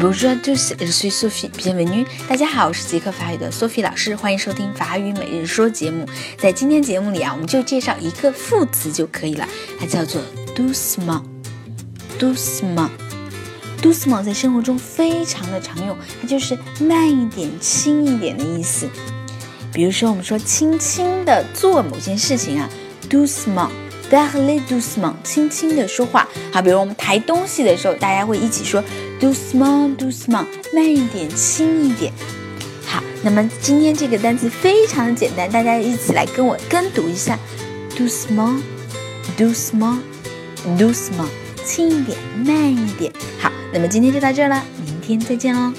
Bonjour à tous, je suis Sophie. Bienvenue. 大家好，我是极客法语的 Sophie 老师，欢迎收听法语每日说节目。在今天节目里啊，我们就介绍一个副词就可以了，它叫做 doucement。doucement。doucement 在生活中非常的常用，它就是慢一点、轻一点的意思。比如说，我们说轻轻的做某件事情啊，doucement。Parler doucement，轻轻的说话。好，比如我们抬东西的时候，大家会一起说 doucement，doucement，慢一点，轻一点。好，那么今天这个单词非常的简单，大家一起来跟我跟读一下 doucement，doucement，doucement，轻一点，慢一点。好，那么今天就到这了，明天再见喽。